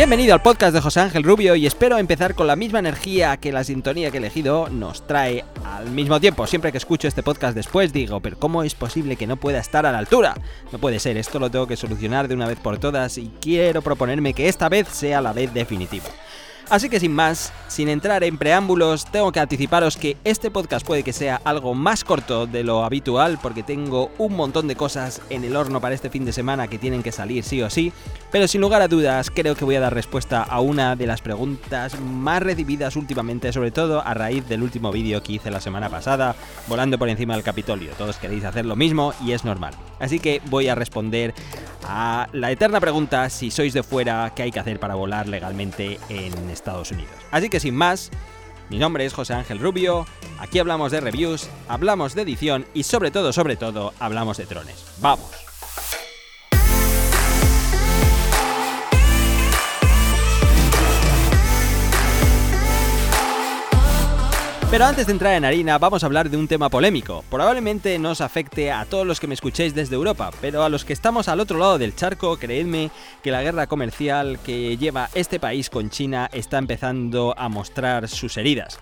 Bienvenido al podcast de José Ángel Rubio y espero empezar con la misma energía que la sintonía que he elegido nos trae al mismo tiempo. Siempre que escucho este podcast después digo, pero ¿cómo es posible que no pueda estar a la altura? No puede ser, esto lo tengo que solucionar de una vez por todas y quiero proponerme que esta vez sea la vez definitiva. Así que sin más, sin entrar en preámbulos, tengo que anticiparos que este podcast puede que sea algo más corto de lo habitual porque tengo un montón de cosas en el horno para este fin de semana que tienen que salir sí o sí, pero sin lugar a dudas creo que voy a dar respuesta a una de las preguntas más recibidas últimamente, sobre todo a raíz del último vídeo que hice la semana pasada, volando por encima del Capitolio. Todos queréis hacer lo mismo y es normal. Así que voy a responder a la eterna pregunta si sois de fuera, ¿qué hay que hacer para volar legalmente en Estados Unidos? Así que sin más, mi nombre es José Ángel Rubio, aquí hablamos de reviews, hablamos de edición y sobre todo, sobre todo, hablamos de drones. ¡Vamos! Pero antes de entrar en harina, vamos a hablar de un tema polémico. Probablemente no os afecte a todos los que me escuchéis desde Europa, pero a los que estamos al otro lado del charco, creedme que la guerra comercial que lleva este país con China está empezando a mostrar sus heridas.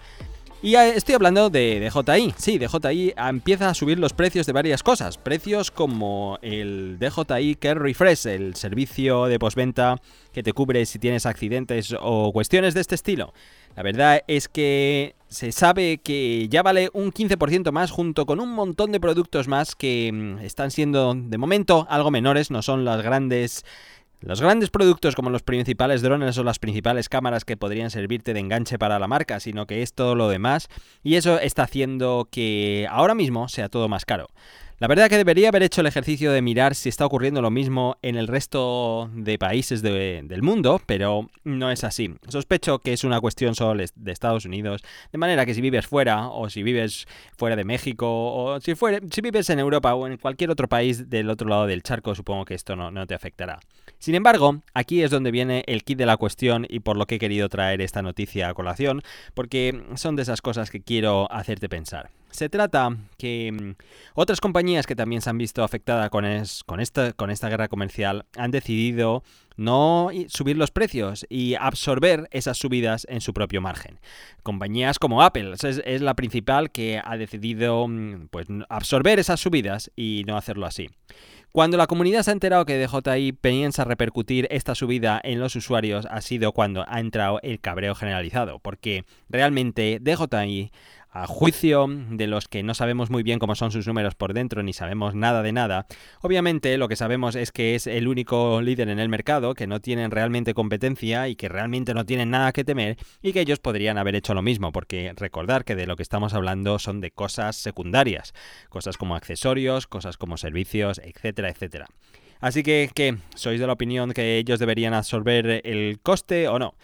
Y estoy hablando de DJI. Sí, DJI empieza a subir los precios de varias cosas. Precios como el DJI Care Refresh, el servicio de postventa que te cubre si tienes accidentes o cuestiones de este estilo. La verdad es que se sabe que ya vale un 15% más junto con un montón de productos más que mm, están siendo de momento algo menores, no son las grandes los grandes productos como los principales drones o las principales cámaras que podrían servirte de enganche para la marca, sino que es todo lo demás y eso está haciendo que ahora mismo sea todo más caro. La verdad que debería haber hecho el ejercicio de mirar si está ocurriendo lo mismo en el resto de países del mundo, pero no es así. Sospecho que es una cuestión solo de Estados Unidos, de manera que si vives fuera, o si vives fuera de México, o si, si vives en Europa o en cualquier otro país del otro lado del charco, supongo que esto no, no te afectará. Sin embargo, aquí es donde viene el kit de la cuestión y por lo que he querido traer esta noticia a colación, porque son de esas cosas que quiero hacerte pensar. Se trata que mm, otras compañías que también se han visto afectadas con, esta guerra comercial han decidido no subir los precios y absorber esas subidas en su propio margen. Compañías como Apple es, la principal que ha decidido mm, pues, absorber esas subidas y no hacerlo así. Cuando la comunidad se ha enterado que DJI piensa repercutir esta subida en los usuarios ha sido cuando ha entrado el cabreo generalizado, porque realmente DJI a juicio de los que no sabemos muy bien cómo son sus números por dentro ni sabemos nada de nada, obviamente lo que sabemos es que es el único líder en el mercado, que no tienen realmente competencia y que realmente no tienen nada que temer y que ellos podrían haber hecho lo mismo, porque recordar que de lo que estamos hablando son de cosas secundarias, cosas como accesorios, cosas como servicios, etcétera, etcétera. Así que. ¿Sois de la opinión que ellos deberían absorber el coste o no?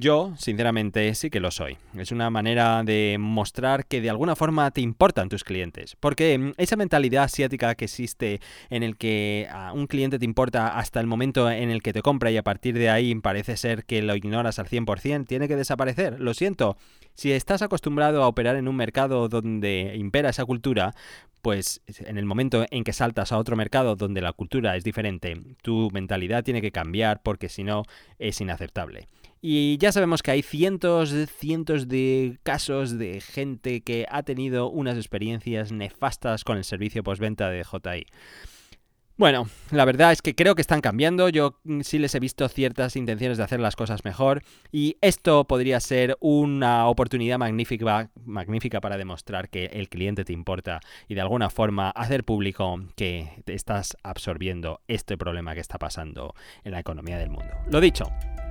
Yo, sinceramente, sí que lo soy. Es una manera de mostrar que de alguna forma te importan tus clientes. Porque mm, esa mentalidad asiática que existe en el que a un cliente te importa hasta el momento en el que te compra y a partir de ahí parece ser que lo ignoras al 100%, tiene que desaparecer. Lo siento. Si estás acostumbrado a operar en un mercado donde impera esa cultura, pues en el momento en que saltas a otro mercado donde la cultura es diferente, tu mentalidad tiene que cambiar porque si no es inaceptable. Y ya sabemos que hay cientos, cientos de casos de gente que ha tenido unas experiencias nefastas con el servicio postventa de JI. Bueno, la verdad es que creo que están cambiando. Yo mm, sí les he visto ciertas intenciones de hacer las cosas mejor. Y esto podría ser una oportunidad magnífica, magnífica para demostrar que el cliente te importa y de alguna forma hacer público que estás absorbiendo este problema que está pasando en la economía del mundo. Lo dicho,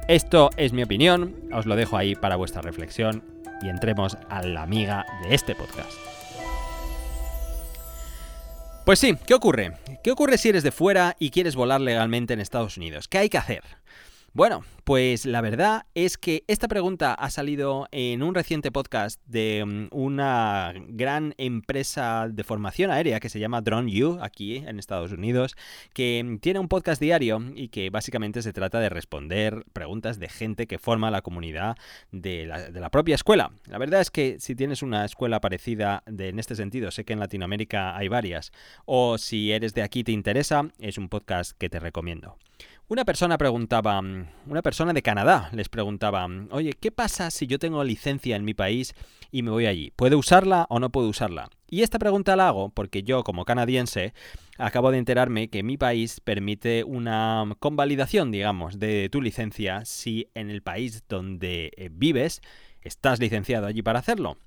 esto es mi opinión, os lo dejo ahí para vuestra reflexión y entremos a la amiga de este podcast. Pues sí, ¿qué ocurre? ¿Qué ocurre si eres de fuera y quieres volar legalmente en Estados Unidos? ¿Qué hay que hacer? Bueno, pues la verdad es que esta pregunta ha salido en un reciente podcast de mm, una gran empresa de formación aérea que se llama Drone U aquí en Estados Unidos, que mm, tiene un podcast diario y que básicamente se trata de responder preguntas de gente que forma la comunidad de la, propia escuela. La verdad es que si tienes una escuela parecida en este sentido, sé que en Latinoamérica hay varias, o si eres de aquí te interesa, es un podcast que te recomiendo. Una persona preguntaba, una persona de Canadá les preguntaba, oye, ¿qué pasa si yo tengo licencia en mi país y me voy allí? ¿Puedo usarla o no puedo usarla? Y esta pregunta la hago porque yo, como canadiense, acabo de enterarme que mi país permite una convalidación, digamos, de tu licencia si en el país donde eh, vives estás licenciado allí para hacerlo.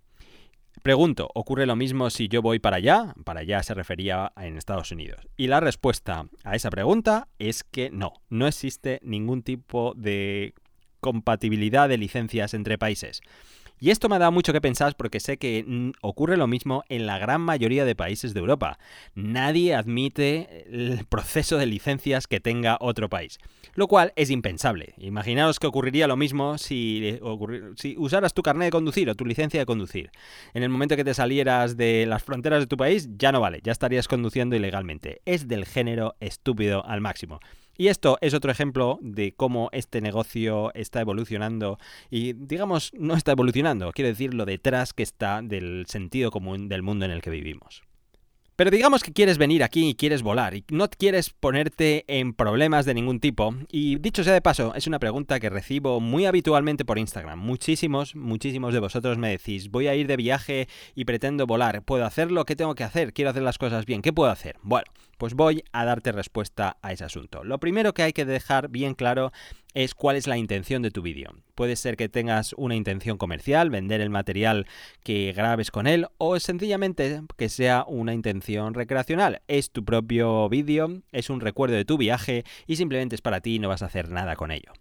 Pregunto, ¿ocurre lo mismo si yo voy para allá? Para allá se refería en Estados Unidos. Y la respuesta a esa pregunta es que no, no existe ningún tipo de compatibilidad de licencias entre países. Y esto me dado mucho que pensar porque sé que ocurre lo mismo en la gran mayoría de países de Europa. Nadie admite el proceso de licencias que tenga otro país, lo cual es impensable. Imaginaos que ocurriría lo mismo si, si usaras tu carnet de conducir o tu licencia de conducir. En el momento que te salieras de las fronteras de tu país, ya no vale, ya estarías conduciendo ilegalmente. Es del género estúpido al máximo. Y esto es otro ejemplo de cómo este negocio está evolucionando y, digamos, no está evolucionando, quiero decir lo detrás que está del sentido común del mundo en el que vivimos. Pero digamos que quieres venir aquí y quieres volar y no quieres ponerte en problemas de ningún tipo. Y dicho sea de paso, es una pregunta que recibo muy habitualmente por Instagram. Muchísimos, muchísimos de vosotros me decís, voy a ir de viaje y pretendo volar. ¿Puedo hacerlo? ¿Qué tengo que hacer? Quiero hacer las cosas bien. ¿Qué puedo hacer? Bueno, pues voy a darte respuesta a ese asunto. Lo primero que hay que dejar bien claro es cuál es la intención de tu vídeo. Puede ser que tengas una intención comercial, vender el material que grabes con él, o sencillamente que sea una intención recreacional. Es tu propio vídeo, es un recuerdo de tu viaje y simplemente es para ti y no vas a hacer nada con ello.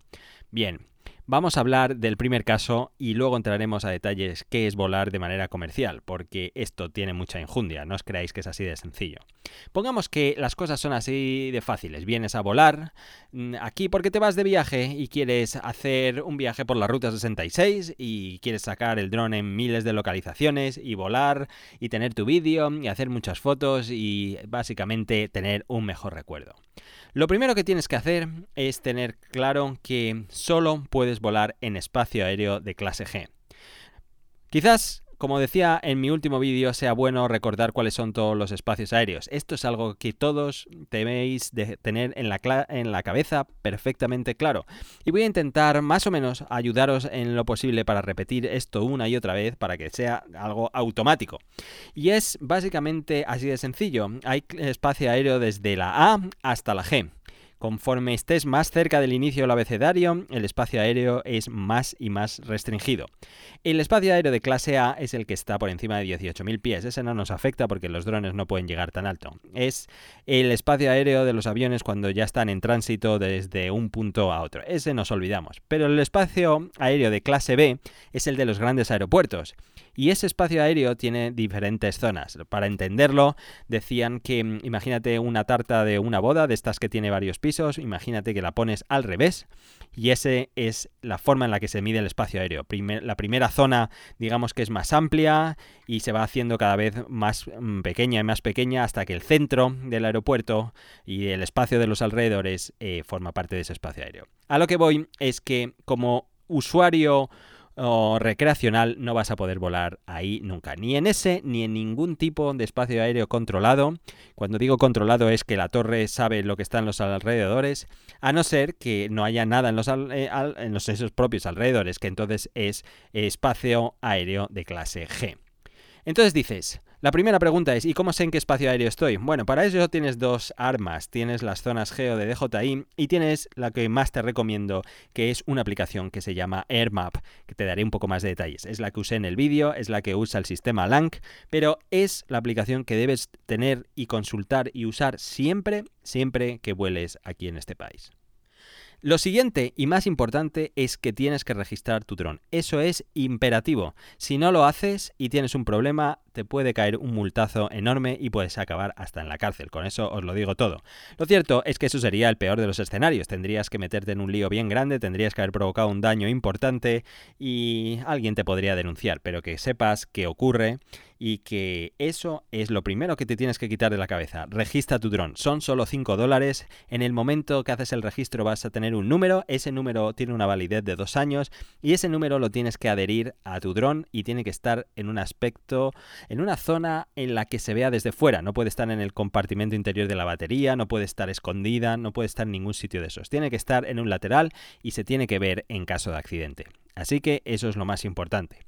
Bien, Vamos a hablar del primer caso y luego entraremos a detalles qué es volar de manera comercial, porque esto tiene mucha injundia, no os creáis que es así de sencillo. Pongamos que las cosas son así de fáciles, vienes a volar mm, aquí porque te vas de viaje y quieres hacer un viaje por la ruta 66 y quieres sacar el dron en miles de localizaciones y volar y tener tu vídeo y hacer muchas fotos y básicamente tener un mejor recuerdo. Lo primero que tienes que hacer es tener claro que solo puedes volar en espacio aéreo de clase G. Quizás como decía en mi último vídeo, sea bueno recordar cuáles son todos los espacios aéreos. Esto es algo que todos debéis de tener en la, en la cabeza perfectamente claro. Y voy a intentar más o menos ayudaros en lo posible para repetir esto una y otra vez para que sea algo automático. Y es básicamente así de sencillo. Hay espacio aéreo desde la A hasta la G. Conforme estés más cerca del inicio del abecedario, el espacio aéreo es más y más restringido. El espacio aéreo de clase A es el que está por encima de 18.000 pies. Ese no nos afecta porque los drones no pueden llegar tan alto. Es el espacio aéreo de los aviones cuando ya están en tránsito desde un punto a otro. Ese nos olvidamos. Pero el espacio aéreo de clase B es el de los grandes aeropuertos. Y ese espacio aéreo tiene diferentes zonas. Para entenderlo, decían que mm, imagínate una tarta de una boda, de estas que tiene varios pisos, imagínate que la pones al revés y ese es la forma en la que se mide el espacio aéreo. la primera zona, digamos que es más amplia y se va haciendo cada vez más mm, pequeña y más pequeña hasta que el centro del aeropuerto y el espacio de los alrededores eh, forma parte de ese espacio aéreo. A lo que voy es que como usuario o recreacional no vas a poder volar ahí nunca. Ni en ese ni en ningún tipo de espacio aéreo controlado. Cuando digo controlado es que la torre sabe lo que está en los alrededores, a no ser que no haya nada en los, eh, en esos propios alrededores, que entonces es espacio aéreo de clase G. Entonces dices, la primera pregunta es, ¿y cómo sé en qué espacio aéreo estoy? Bueno, para eso tienes dos armas. Tienes las zonas geo de DJI y tienes la que más te recomiendo, que es una aplicación que se llama AirMap, que te daré un poco más de detalles. Es la que usé en el vídeo, es la que usa el sistema LANC, pero es la aplicación que debes tener y consultar y usar siempre, siempre que vueles aquí en este país. Lo siguiente y más importante es que tienes que registrar tu dron. Eso es imperativo. Si no lo haces y tienes un problema, te puede caer un multazo enorme y puedes acabar hasta en la cárcel. Con eso os lo digo todo. Lo cierto es que eso sería el peor de los escenarios. Tendrías que meterte en un lío bien grande, tendrías que haber provocado un daño importante y alguien te podría denunciar. Pero que sepas que ocurre y que eso es lo primero que te tienes que quitar de la cabeza. Registra tu dron. Son solo 5 dólares. En el momento que haces el registro vas a tener un número. Ese número tiene una validez de dos años y ese número lo tienes que adherir a tu dron y tiene que estar en un aspecto en una zona en la que se vea desde fuera. No puede estar en el compartimento interior de la batería, no puede estar escondida, no puede estar en ningún sitio de esos. Tiene que estar en un lateral y se tiene que ver en caso de accidente. Así que eso es lo más importante.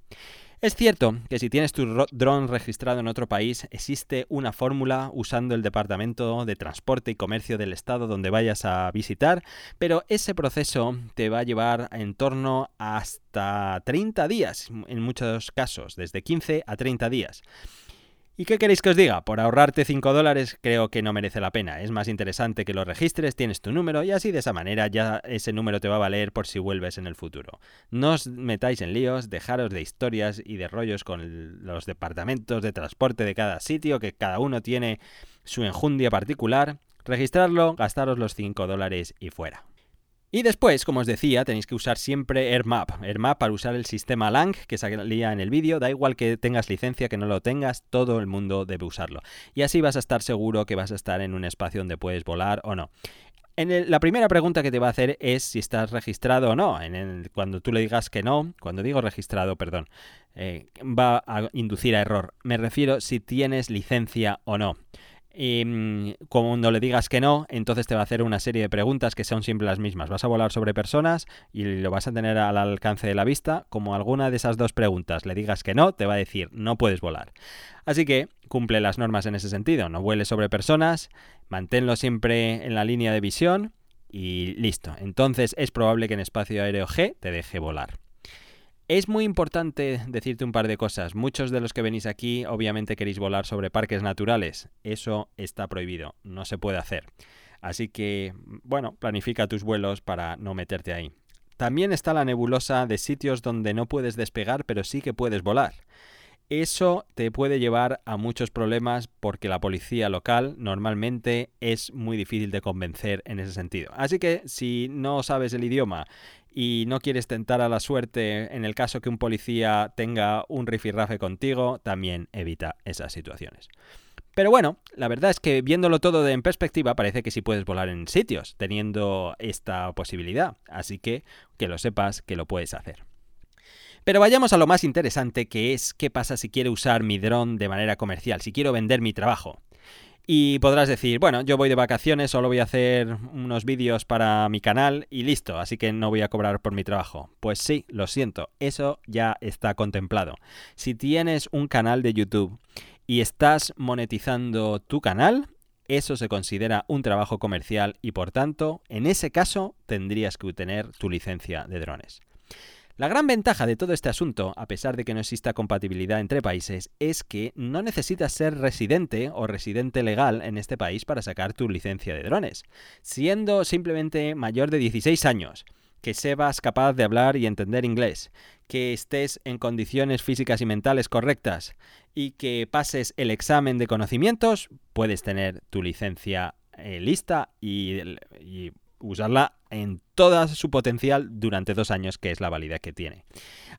Es cierto que si tienes tu dron registrado en otro país, existe una fórmula usando el Departamento de Transporte y Comercio del Estado donde vayas a visitar, pero ese proceso te va a llevar en torno hasta 30 días, en muchos casos, desde 15 a 30 días. ¿Y qué queréis que os diga? Por ahorrarte 5 dólares creo que no merece la pena. Es más interesante que lo registres, tienes tu número y así de esa manera ya ese número te va a valer por si vuelves en el futuro. No os metáis en líos, dejaros de historias y de rollos con los departamentos de transporte de cada sitio, que cada uno tiene su enjundia particular. Registrarlo, gastaros los 5 dólares y fuera. Y después, como os decía, tenéis que usar siempre AirMap. AirMap para usar el sistema LANG que salía en el vídeo. Da igual que tengas licencia, que no lo tengas, todo el mundo debe usarlo. Y así vas a estar seguro que vas a estar en un espacio donde puedes volar o no. En la primera pregunta que te va a hacer es si estás registrado o no. En cuando tú le digas que no, cuando digo registrado, perdón, eh, va a inducir a error. Me refiero si tienes licencia o no. Y mm, cuando le digas que no, entonces te va a hacer una serie de preguntas que son siempre las mismas. Vas a volar sobre personas y lo vas a tener al alcance de la vista. Como alguna de esas dos preguntas le digas que no, te va a decir no puedes volar. Así que cumple las normas en ese sentido. No vueles sobre personas, manténlo siempre en la línea de visión y listo. Entonces es probable que en espacio aéreo G te deje volar. Es muy importante decirte un par de cosas. Muchos de los que venís aquí obviamente queréis volar sobre parques naturales. Eso está prohibido, no se puede hacer. Así que, bueno, planifica tus vuelos para no meterte ahí. También está la nebulosa de sitios donde no puedes despegar pero sí que puedes volar. Eso te puede llevar a muchos problemas porque la policía local normalmente es muy difícil de convencer en ese sentido. Así que si no sabes el idioma y no quieres tentar a la suerte en el caso que un policía tenga un rifirrafe contigo, también evita esas situaciones. Pero bueno, la verdad es que viéndolo todo en perspectiva parece que sí puedes volar en sitios teniendo esta posibilidad, así que que lo sepas que lo puedes hacer. Pero vayamos a lo más interesante que es qué pasa si quiero usar mi dron de manera comercial, si quiero vender mi trabajo. Y podrás decir, bueno, yo voy de vacaciones, solo voy a hacer unos vídeos para mi canal y listo, así que no voy a cobrar por mi trabajo. Pues sí, lo siento, eso ya está contemplado. Si tienes un canal de YouTube y estás monetizando tu canal, eso se considera un trabajo comercial y por tanto, en ese caso, tendrías que obtener tu licencia de drones. La gran ventaja de todo este asunto, a pesar de que no exista compatibilidad entre países, es que no necesitas ser residente o residente legal en este país para sacar tu licencia de drones, siendo simplemente mayor de 16 años que sepas capaz de hablar y entender inglés, que estés en condiciones físicas y mentales correctas y que pases el examen de conocimientos, puedes tener tu licencia eh, lista y usarla en toda su potencial durante dos años, que es la validez que tiene.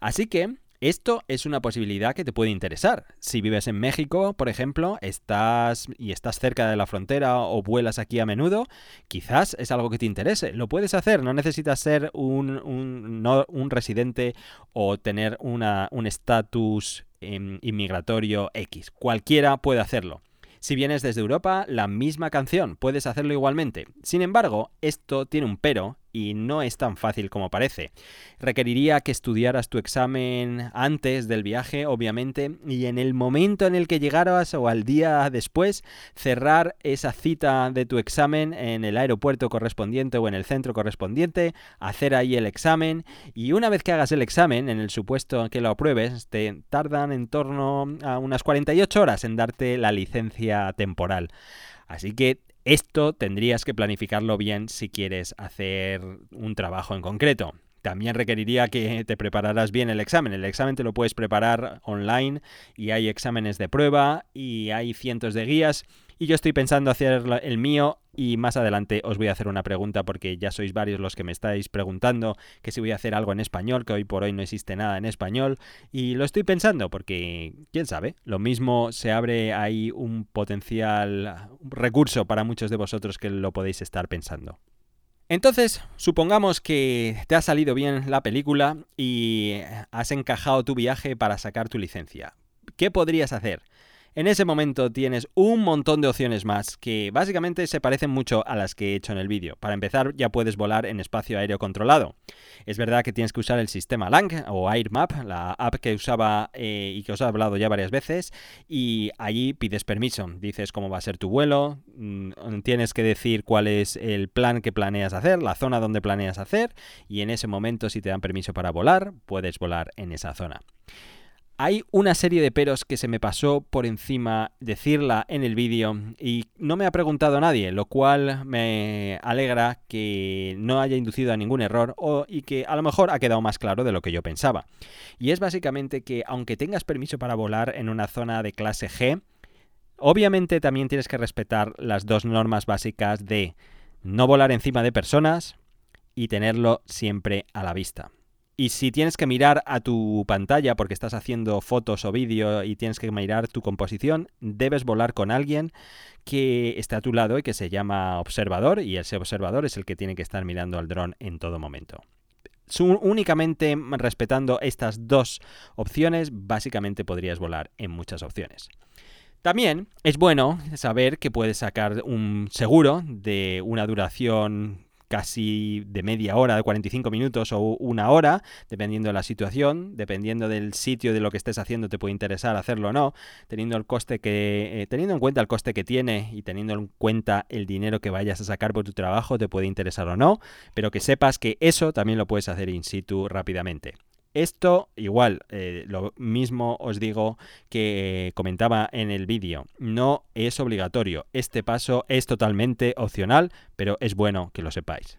Así que esto es una posibilidad que te puede interesar. Si vives en México, por ejemplo, estás y estás cerca de la frontera o vuelas aquí a menudo, quizás es algo que te interese. Lo puedes hacer, no necesitas ser un, un, residente o tener un estatus em, inmigratorio X. Cualquiera puede hacerlo. Si vienes desde Europa, la misma canción, puedes hacerlo igualmente. Sin embargo, esto tiene un pero y no es tan fácil como parece. Requeriría que estudiaras tu examen antes del viaje, obviamente, y en el momento en el que llegaras o al día después, cerrar esa cita de tu examen en el aeropuerto correspondiente o en el centro correspondiente, hacer ahí el examen y una vez que hagas el examen, en el supuesto que lo apruebes, te tardan en torno a unas 48 horas en darte la licencia temporal. Así que esto tendrías que planificarlo bien si quieres hacer un trabajo en concreto. También requeriría que te prepararas bien el examen. El examen te lo puedes preparar online y hay exámenes de prueba y hay cientos de guías y yo estoy pensando hacer el mío y más adelante os voy a hacer una pregunta porque ya sois varios los que me estáis preguntando que si voy a hacer algo en español, que hoy por hoy no existe nada en español. Y lo estoy pensando porque, quién sabe, lo mismo se abre ahí un potencial recurso para muchos de vosotros que lo podéis estar pensando. Entonces, supongamos que te ha salido bien la película y has encajado tu viaje para sacar tu licencia. ¿Qué podrías hacer? En ese momento tienes un montón de opciones más que básicamente se parecen mucho a las que he hecho en el vídeo. Para empezar, ya puedes volar en espacio aéreo controlado. Es verdad que tienes que usar el sistema LANG o AirMap, la app que usaba eh, y que os he hablado ya varias veces, y allí pides permiso. Dices cómo va a ser tu vuelo, mm, tienes que decir cuál es el plan que planeas hacer, la zona donde planeas hacer, y en ese momento, si te dan permiso para volar, puedes volar en esa zona. Hay una serie de peros que se me pasó por encima decirla en el vídeo y no me ha preguntado nadie, lo cual me alegra que no haya inducido a ningún error o, y que a lo mejor ha quedado más claro de lo que yo pensaba. Y es básicamente que aunque tengas permiso para volar en una zona de clase G, obviamente también tienes que respetar las dos normas básicas de no volar encima de personas y tenerlo siempre a la vista. Y si tienes que mirar a tu pantalla porque estás haciendo fotos o vídeo y tienes que mirar tu composición, debes volar con alguien que esté a tu lado y que se llama observador y ese observador es el que tiene que estar mirando al dron en todo momento. únicamente respetando estas dos opciones, básicamente podrías volar en muchas opciones. También es bueno saber que puedes sacar un seguro de una duración casi de media hora, de 45 minutos o una hora, dependiendo de la situación, dependiendo del sitio de lo que estés haciendo, te puede interesar hacerlo o no, teniendo el coste que, eh, teniendo en cuenta el coste que tiene y teniendo en cuenta el dinero que vayas a sacar por tu trabajo, te puede interesar o no, pero que sepas que eso también lo puedes hacer in situ rápidamente. Esto, igual, eh, lo mismo os digo que comentaba en el vídeo, no es obligatorio. Este paso es totalmente opcional, pero es bueno que lo sepáis.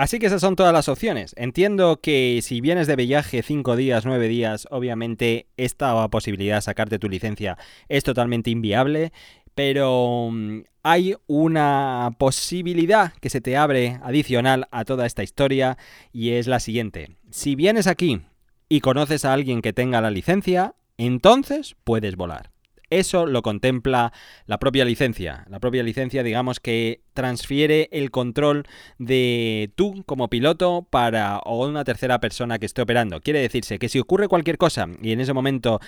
Así que esas son todas las opciones. Entiendo que si vienes de viaje 5 días, 9 días, obviamente esta posibilidad de sacarte tu licencia es totalmente inviable pero mm, hay una posibilidad que se te abre adicional a toda esta historia y es la siguiente. Si vienes aquí y conoces a alguien que tenga la licencia, entonces puedes volar. Eso lo contempla la propia licencia. La propia licencia, digamos que transfiere el control de tú como piloto para o una tercera persona que esté operando. Quiere decirse que si ocurre cualquier cosa y en ese momento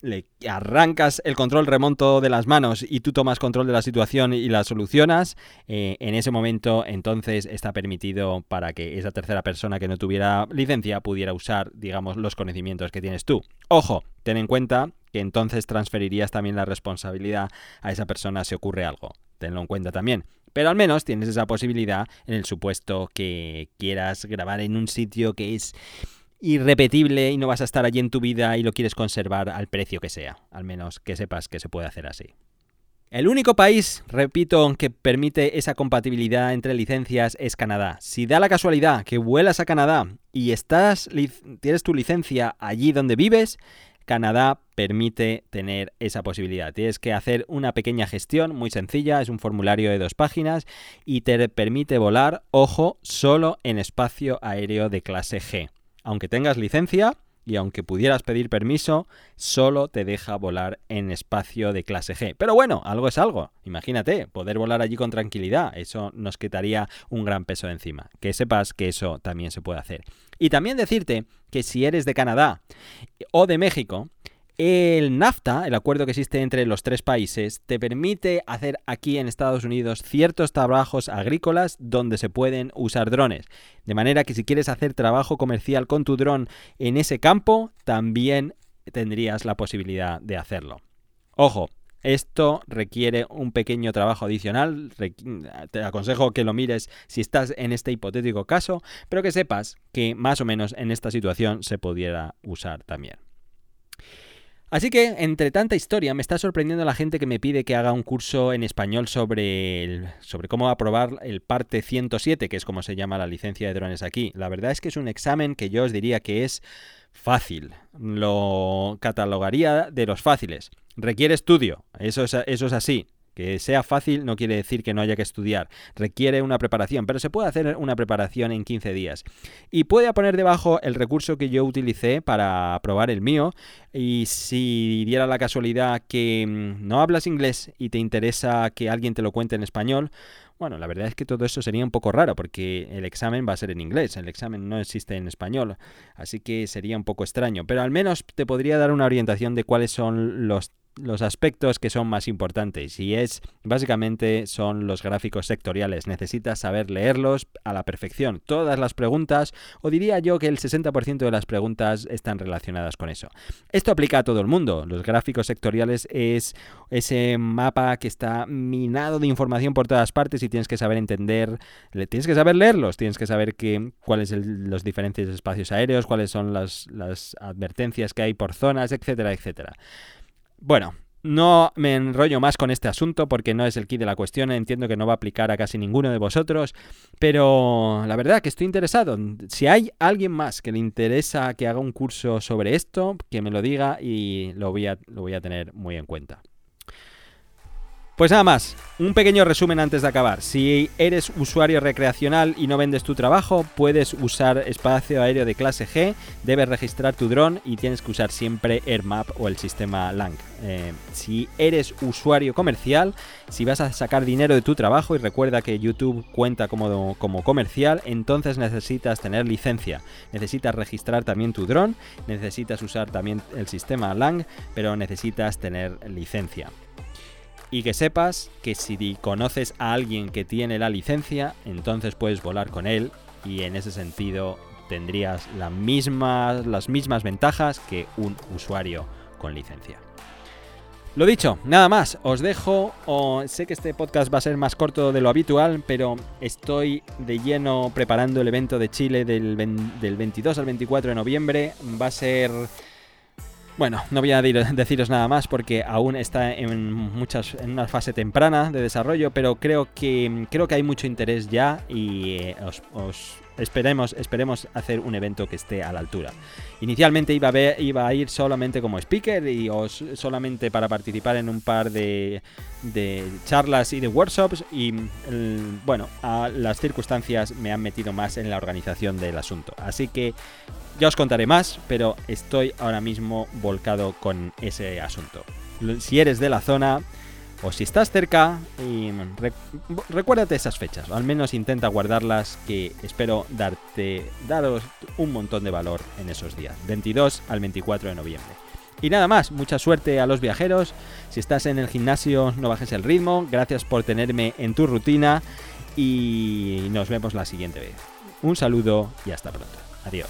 le arrancas el control remonto de las manos y tú tomas control de la situación y la solucionas, eh, en ese momento entonces está permitido para que esa tercera persona que no tuviera licencia pudiera usar, digamos, los conocimientos que tienes tú. Ojo, ten en cuenta que entonces transferirías también la responsabilidad a esa persona si ocurre algo. Tenlo en cuenta también. Pero al menos tienes esa posibilidad en el supuesto que quieras grabar en un sitio que es irrepetible y no vas a estar allí en tu vida y lo quieres conservar al precio que sea. Al menos que sepas que se puede hacer así. El único país, repito, que permite esa compatibilidad entre licencias es Canadá. Si da la casualidad que vuelas a Canadá y estás tienes tu licencia allí donde vives, Canadá permite tener esa posibilidad. Tienes que hacer una pequeña gestión muy sencilla, es un formulario de dos páginas y te permite volar, ojo, solo en espacio aéreo de clase G. Aunque tengas licencia, y aunque pudieras pedir permiso, solo te deja volar en espacio de clase G. Pero bueno, algo es algo. Imagínate, poder volar allí con tranquilidad, eso nos quitaría un gran peso de encima. Que sepas que eso también se puede hacer. Y también decirte que si eres de Canadá o de México, el NAFTA, el acuerdo que existe entre los tres países, te permite hacer aquí en Estados Unidos ciertos trabajos agrícolas donde se pueden usar drones. De manera que si quieres hacer trabajo comercial con tu dron en ese campo, también tendrías la posibilidad de hacerlo. Ojo, esto requiere un pequeño trabajo adicional. Te aconsejo que lo mires si estás en este hipotético caso, pero que sepas que más o menos en esta situación se pudiera usar también. Así que, entre tanta historia, me está sorprendiendo la gente que me pide que haga un curso en español sobre, sobre cómo aprobar el parte 107, que es como se llama la licencia de drones aquí. La verdad es que es un examen que yo os diría que es fácil. Lo catalogaría de los fáciles. Requiere estudio, eso eso es así. Que sea fácil no quiere decir que no haya que estudiar, requiere una preparación, pero se puede hacer una preparación en 15 días. Y puede poner debajo el recurso que yo utilicé para probar el mío y si diera la casualidad que mm, no hablas inglés y te interesa que alguien te lo cuente en español, bueno, la verdad es que todo eso sería un poco raro porque el examen va a ser en inglés, el examen no existe en español, así que sería un poco extraño, pero al menos te podría dar una orientación de cuáles son los los aspectos que son más importantes y es básicamente son los gráficos sectoriales. Necesitas saber leerlos a la perfección. Todas las preguntas, o diría yo que el 60% de las preguntas están relacionadas con eso. Esto aplica a todo el mundo. Los gráficos sectoriales es ese mapa que está minado de información por todas partes y tienes que saber entender, tienes que saber leerlos, tienes que saber cuáles son los diferentes espacios aéreos, cuáles son las, las advertencias que hay por zonas, etcétera, etcétera. Bueno, no me enrollo más con este asunto porque no es el key de la cuestión, entiendo que no va a aplicar a casi ninguno de vosotros, pero la verdad que estoy interesado. Si hay alguien más que le interesa que haga un curso sobre esto, que me lo diga y lo voy a, lo voy a tener muy en cuenta. Pues nada más, un pequeño resumen antes de acabar. Si eres usuario recreacional y no vendes tu trabajo, puedes usar espacio aéreo de clase G, debes registrar tu dron y tienes que usar siempre AirMap o el sistema LANG. Eh, si eres usuario comercial, si vas a sacar dinero de tu trabajo y recuerda que YouTube cuenta como, como comercial, entonces necesitas tener licencia. Necesitas registrar también tu dron, necesitas usar también el sistema LANG, pero necesitas tener licencia. Y que sepas que si conoces a alguien que tiene la licencia, entonces puedes volar con él y en ese sentido tendrías las mismas ventajas que un usuario con licencia. Lo dicho, nada más, os dejo, sé que este podcast va a ser más corto de lo habitual, pero estoy de lleno preparando el evento de Chile del, del 22 al 24 de noviembre, va a ser bueno, no voy a deciros nada más porque aún está en muchas en una fase temprana de desarrollo, pero creo que creo que hay mucho interés ya y eh, os, esperemos esperemos hacer un evento que esté a la altura. Inicialmente iba a, ir solamente como speaker y os, solamente para participar en un par de, de charlas y de workshops y bueno, a las circunstancias me han metido más en la organización del asunto. Así que ya os contaré más, pero estoy ahora mismo volcado con ese asunto. Si eres de la zona o si estás cerca, recuérdate esas fechas, o al menos intenta guardarlas, que espero darte, daros un montón de valor en esos días, 22 al 24 de noviembre. Y nada más, mucha suerte a los viajeros. Si estás en el gimnasio, no bajes el ritmo. Gracias por tenerme en tu rutina y nos vemos la siguiente vez. Un saludo y hasta pronto. Adiós.